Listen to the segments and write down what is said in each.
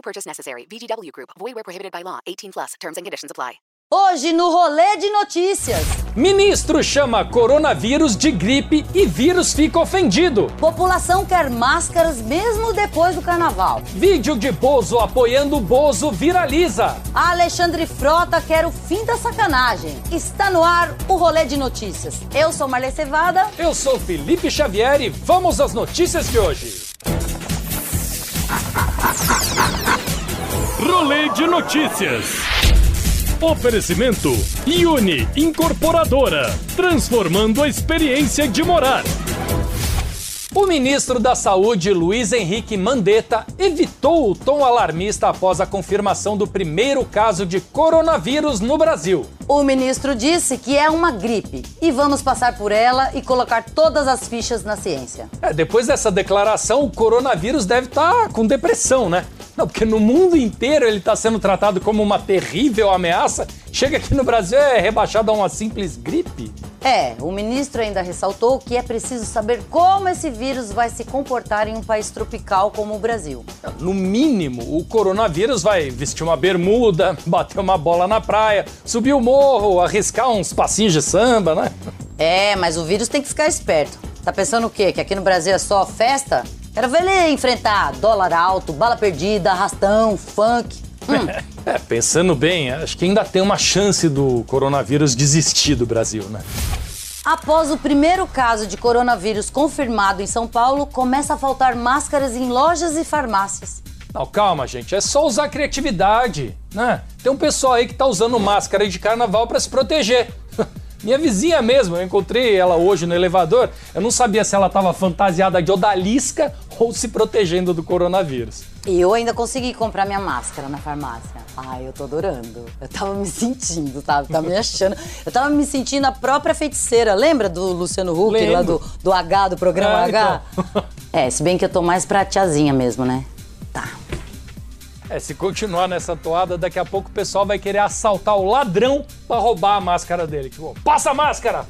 No purchase necessary. VGW Group. Void where prohibited by law. 18 plus. Terms and conditions apply. Hoje no Rolê de Notícias. Ministro chama coronavírus de gripe e vírus fica ofendido. População quer máscaras mesmo depois do carnaval. Vídeo de Bozo apoiando o Bozo viraliza. Alexandre Frota quer o fim da sacanagem. Está no ar o Rolê de Notícias. Eu sou Marlene Cevada. Eu sou Felipe Xavier e vamos às notícias de hoje. Rolê de Notícias. Oferecimento Uni Incorporadora, transformando a experiência de morar. O ministro da Saúde, Luiz Henrique Mandetta, evitou o tom alarmista após a confirmação do primeiro caso de coronavírus no Brasil. O ministro disse que é uma gripe e vamos passar por ela e colocar todas as fichas na ciência. É, depois dessa declaração, o coronavírus deve estar tá com depressão, né? Não, porque no mundo inteiro ele está sendo tratado como uma terrível ameaça. Chega aqui no Brasil é rebaixado a uma simples gripe. É, o ministro ainda ressaltou que é preciso saber como esse vírus vai se comportar em um país tropical como o Brasil. No mínimo, o coronavírus vai vestir uma bermuda, bater uma bola na praia, subir o morro, arriscar uns passinhos de samba, né? É, mas o vírus tem que ficar esperto. Tá pensando o quê? Que aqui no Brasil é só festa? Quero ver ele enfrentar dólar alto, bala perdida, arrastão, funk. Hum. É, pensando bem, acho que ainda tem uma chance do coronavírus desistir do Brasil, né? Após o primeiro caso de coronavírus confirmado em São Paulo, começa a faltar máscaras em lojas e farmácias. Não, calma, gente, é só usar criatividade, né? Tem um pessoal aí que tá usando máscara de carnaval para se proteger. Minha vizinha mesmo, eu encontrei ela hoje no elevador. Eu não sabia se ela estava fantasiada de odalisca ou se protegendo do coronavírus. E eu ainda consegui comprar minha máscara na farmácia. Ai, eu tô adorando. Eu tava me sentindo, sabe? Tava me achando. Eu tava me sentindo a própria feiticeira. Lembra do Luciano Huck, Lembro. lá do, do H, do programa é, H? Então. É, se bem que eu tô mais pra tiazinha mesmo, né? É, se continuar nessa toada, daqui a pouco o pessoal vai querer assaltar o ladrão para roubar a máscara dele. Tipo, passa a máscara!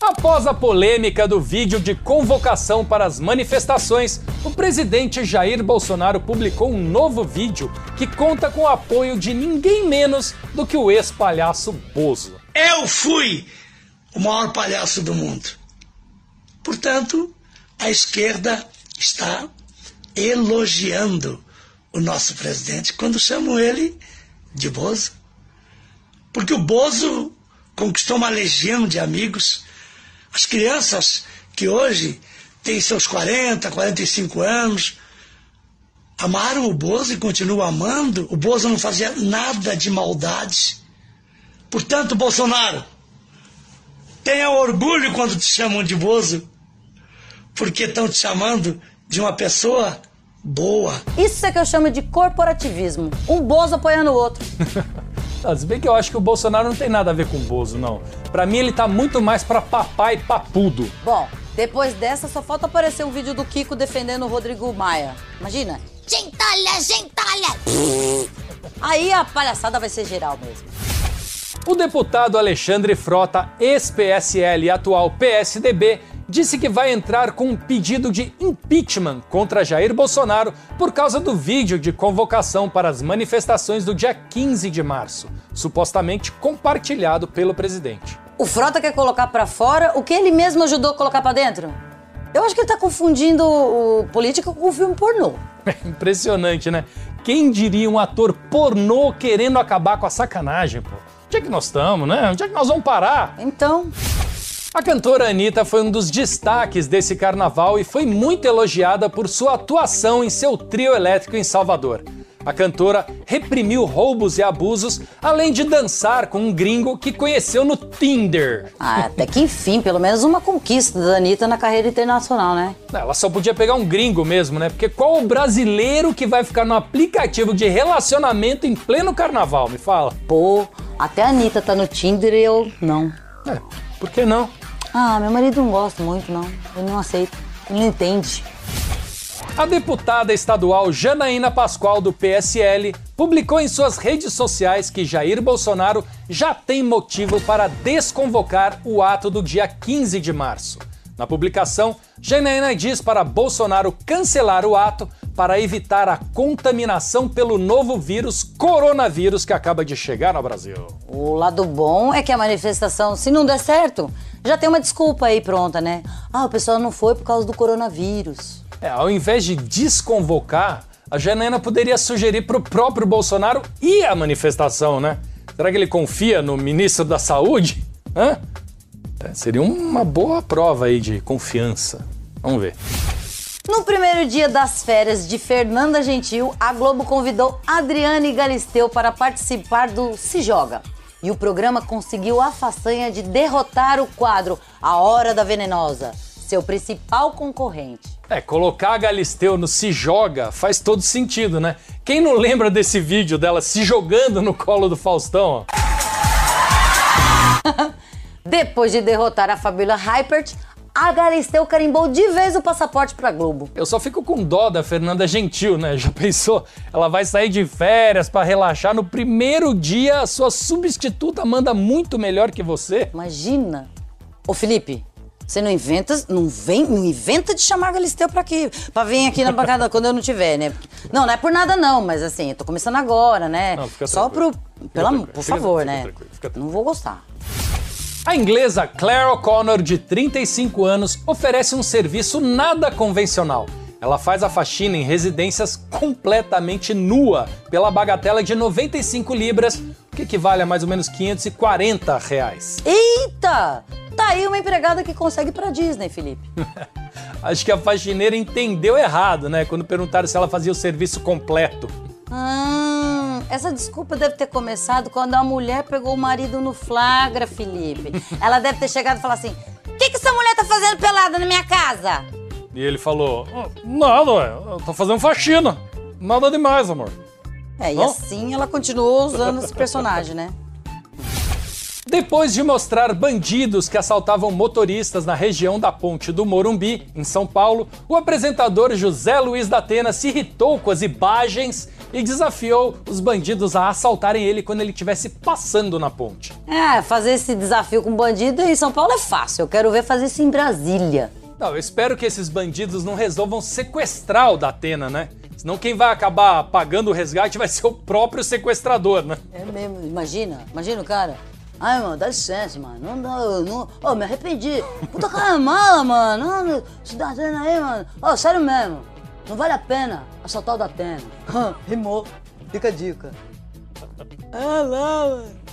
Após a polêmica do vídeo de convocação para as manifestações, o presidente Jair Bolsonaro publicou um novo vídeo que conta com o apoio de ninguém menos do que o ex-palhaço Bozo. Eu fui o maior palhaço do mundo. Portanto, a esquerda está elogiando o nosso presidente quando chamam ele de Bozo. Porque o Bozo conquistou uma legião de amigos. As crianças que hoje têm seus 40, 45 anos, amaram o Bozo e continuam amando. O Bozo não fazia nada de maldade. Portanto, Bolsonaro, tenha orgulho quando te chamam de Bozo, porque estão te chamando de uma pessoa boa. Isso é que eu chamo de corporativismo. Um Bozo apoiando o outro. Se bem que eu acho que o Bolsonaro não tem nada a ver com o Bozo, não. Para mim, ele tá muito mais para papai papudo. Bom, depois dessa, só falta aparecer um vídeo do Kiko defendendo o Rodrigo Maia. Imagina. Gentalha, gentalha! Aí a palhaçada vai ser geral mesmo. O deputado Alexandre Frota, ex-PSL e atual PSDB, disse que vai entrar com um pedido de impeachment contra Jair Bolsonaro por causa do vídeo de convocação para as manifestações do dia 15 de março, supostamente compartilhado pelo presidente. O Frota quer colocar para fora o que ele mesmo ajudou a colocar para dentro? Eu acho que ele tá confundindo o político com o filme pornô. É impressionante, né? Quem diria um ator pornô querendo acabar com a sacanagem, pô? Onde é que nós estamos, né? Onde é que nós vamos parar? Então. A cantora Anitta foi um dos destaques desse carnaval e foi muito elogiada por sua atuação em seu trio elétrico em Salvador. A cantora reprimiu roubos e abusos, além de dançar com um gringo que conheceu no Tinder. Ah, até que enfim, pelo menos uma conquista da Anitta na carreira internacional, né? Ela só podia pegar um gringo mesmo, né? Porque qual o brasileiro que vai ficar no aplicativo de relacionamento em pleno carnaval? Me fala. Pô, até a Anitta tá no Tinder e eu não. É, por que não? Ah, meu marido não gosta muito, não. Ele não aceita. Ele não entende. A deputada estadual Janaína Pascoal, do PSL, publicou em suas redes sociais que Jair Bolsonaro já tem motivo para desconvocar o ato do dia 15 de março. Na publicação, Janaína diz para Bolsonaro cancelar o ato para evitar a contaminação pelo novo vírus coronavírus que acaba de chegar no Brasil. O lado bom é que a manifestação, se não der certo, já tem uma desculpa aí pronta, né? Ah, o pessoal não foi por causa do coronavírus. É, ao invés de desconvocar, a Janaína poderia sugerir para o próprio Bolsonaro ir à manifestação, né? Será que ele confia no ministro da Saúde? Hã? É, seria uma boa prova aí de confiança. Vamos ver. No primeiro dia das férias de Fernanda Gentil, a Globo convidou Adriane Galisteu para participar do Se Joga. E o programa conseguiu a façanha de derrotar o quadro A Hora da Venenosa, seu principal concorrente. É, colocar a Galisteu no Se Joga faz todo sentido, né? Quem não lembra desse vídeo dela se jogando no colo do Faustão? Depois de derrotar a Fabíola Hypert, Galisteu carimbou de vez o passaporte pra Globo. Eu só fico com dó da Fernanda Gentil, né? Já pensou? Ela vai sair de férias para relaxar no primeiro dia, a sua substituta manda muito melhor que você. Imagina. Ô Felipe, você não inventa, não vem, não inventa de chamar a Galisteu pra aqui, pra vir aqui na bancada quando eu não tiver, né? Não, não é por nada não, mas assim, eu tô começando agora, né? Não, fica Só pro, tranquilo. amor, tranquilo. por Fica- favor, fica né? tranquilo, fica tranquilo. Não vou gostar. A inglesa Claire O'Connor, de 35 anos, oferece um serviço nada convencional. Ela faz a faxina em residências completamente nua, pela bagatela de 95 libras, o que equivale a mais ou menos 540 reais. Eita! Tá aí uma empregada que consegue pra Disney, Felipe. Acho que a faxineira entendeu errado, né? Quando perguntaram se ela fazia o serviço completo. Hum, essa desculpa deve ter começado quando a mulher pegou o marido no flagra, Felipe. Ela deve ter chegado e falado assim: o que, que essa mulher tá fazendo pelada na minha casa? E ele falou: "Ah, Nada, ué, tô fazendo faxina. Nada demais, amor. É, e Não? assim ela continuou usando esse personagem, né? Depois de mostrar bandidos que assaltavam motoristas na região da Ponte do Morumbi, em São Paulo, o apresentador José Luiz da Atena se irritou com as imagens e desafiou os bandidos a assaltarem ele quando ele estivesse passando na ponte. É, fazer esse desafio com bandido em São Paulo é fácil. Eu quero ver fazer isso em Brasília. Não, eu espero que esses bandidos não resolvam sequestrar o da Atena, né? Senão quem vai acabar pagando o resgate vai ser o próprio sequestrador, né? É mesmo, imagina, imagina o cara. Ai, mano, dá licença, mano. Não dá, eu não. Ô, me arrependi. Puta cara mala, mano. Não, meu, se dá Atena aí, mano. Ô, sério mesmo. Não vale a pena assaltar o da Atena. Rimou. Fica a dica. Ah, lá, mano.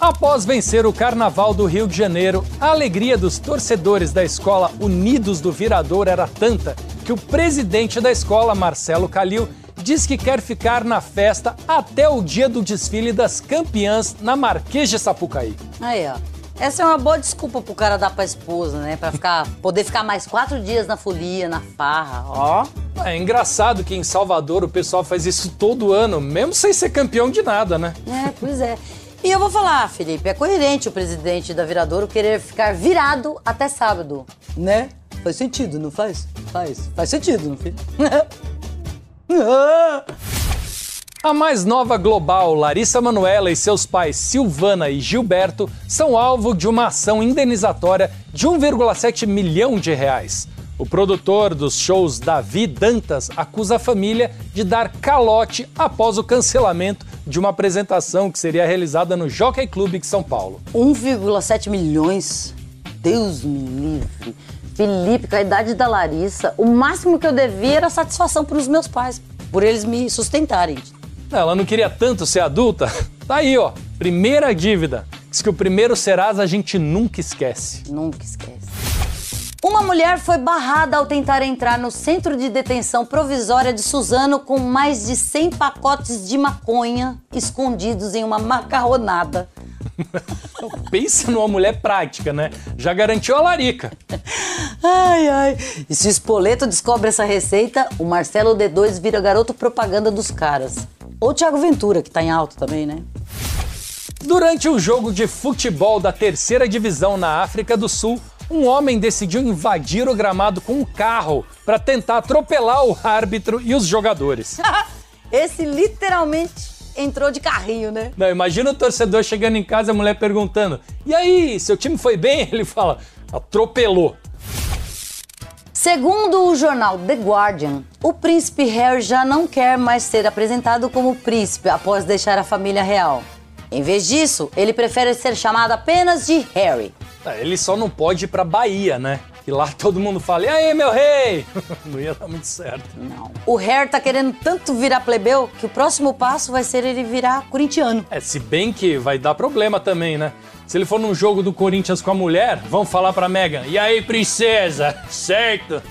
Após vencer o Carnaval do Rio de Janeiro, a alegria dos torcedores da escola Unidos do Virador era tanta que o presidente da escola, Marcelo Calil, diz que quer ficar na festa até o dia do desfile das campeãs na Marquês de Sapucaí. Aí, ó. Essa é uma boa desculpa pro cara dar pra esposa, né? Pra ficar, poder ficar mais quatro dias na folia, na farra, ó. É engraçado que em Salvador o pessoal faz isso todo ano, mesmo sem ser campeão de nada, né? É, pois é. E eu vou falar, Felipe, é coerente o presidente da Viradouro querer ficar virado até sábado. Né? Faz sentido, não faz? Faz. Faz sentido, não faz? A mais nova global, Larissa Manoela e seus pais Silvana e Gilberto são alvo de uma ação indenizatória de 1,7 milhão de reais. O produtor dos shows Davi Dantas acusa a família de dar calote após o cancelamento de uma apresentação que seria realizada no Jockey Club de São Paulo. 1,7 milhões? Deus me livre. Felipe, com a idade da Larissa, o máximo que eu devia era satisfação para os meus pais, por eles me sustentarem. Ela não queria tanto ser adulta? Tá aí, ó. Primeira dívida. Diz que o primeiro Serasa a gente nunca esquece. Nunca esquece. Uma mulher foi barrada ao tentar entrar no centro de detenção provisória de Suzano com mais de 100 pacotes de maconha escondidos em uma macarronada. Pensa numa mulher prática, né? Já garantiu a larica. Ai, ai. E se o Espoleto descobre essa receita, o Marcelo D2 vira garoto propaganda dos caras. Ou o Thiago Ventura, que tá em alto também, né? Durante um jogo de futebol da terceira divisão na África do Sul, um homem decidiu invadir o gramado com um carro para tentar atropelar o árbitro e os jogadores. Esse literalmente entrou de carrinho, né? Não, imagina o torcedor chegando em casa e a mulher perguntando: E aí, seu time foi bem? Ele fala: atropelou. Segundo o jornal The Guardian, o príncipe Harry já não quer mais ser apresentado como príncipe após deixar a família real. Em vez disso, ele prefere ser chamado apenas de Harry. É, Ele só não pode ir pra Bahia, né? Que lá todo mundo fala: E aí, meu rei? Não ia dar muito certo. Não. O Harry tá querendo tanto virar plebeu que o próximo passo vai ser ele virar corintiano. É, se bem que vai dar problema também, né? Se ele for num jogo do Corinthians com a mulher, vão falar pra Megan: E aí, princesa? Certo?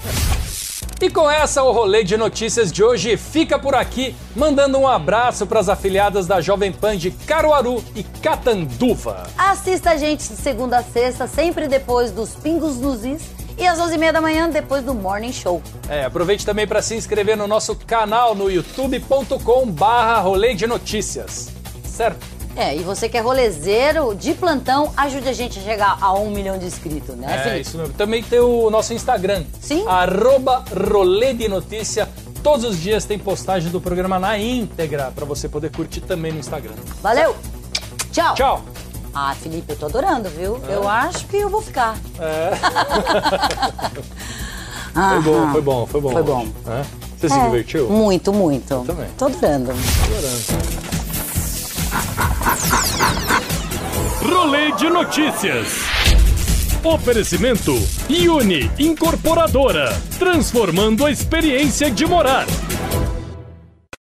E com essa, o rolê de notícias de hoje fica por aqui, mandando um abraço para as afiliadas da Jovem Pan de Caruaru e Catanduva. Assista a gente de segunda a sexta, sempre depois dos Pingos nos Is e às 11h30 da manhã, depois do Morning Show. É, aproveite também para se inscrever no nosso canal no youtube.com barra rolê de notícias. Certo? É, e você que é rolezeiro de plantão, ajude a gente a chegar a um milhão de inscritos, né, É, Felipe? isso mesmo. Também tem o nosso Instagram. Sim. Arroba rolê de notícia. Todos os dias tem postagem do programa na íntegra para você poder curtir também no Instagram. Valeu! Tchau! Tchau! Ah, Felipe, eu tô adorando, viu? Eu acho que eu vou ficar. Foi bom, foi bom, foi bom. Foi bom. É? Você se É, divertiu? Muito, muito. também. Tô adorando. Rolê de notícias. Oferecimento Uni Incorporadora, transformando a experiência de morar.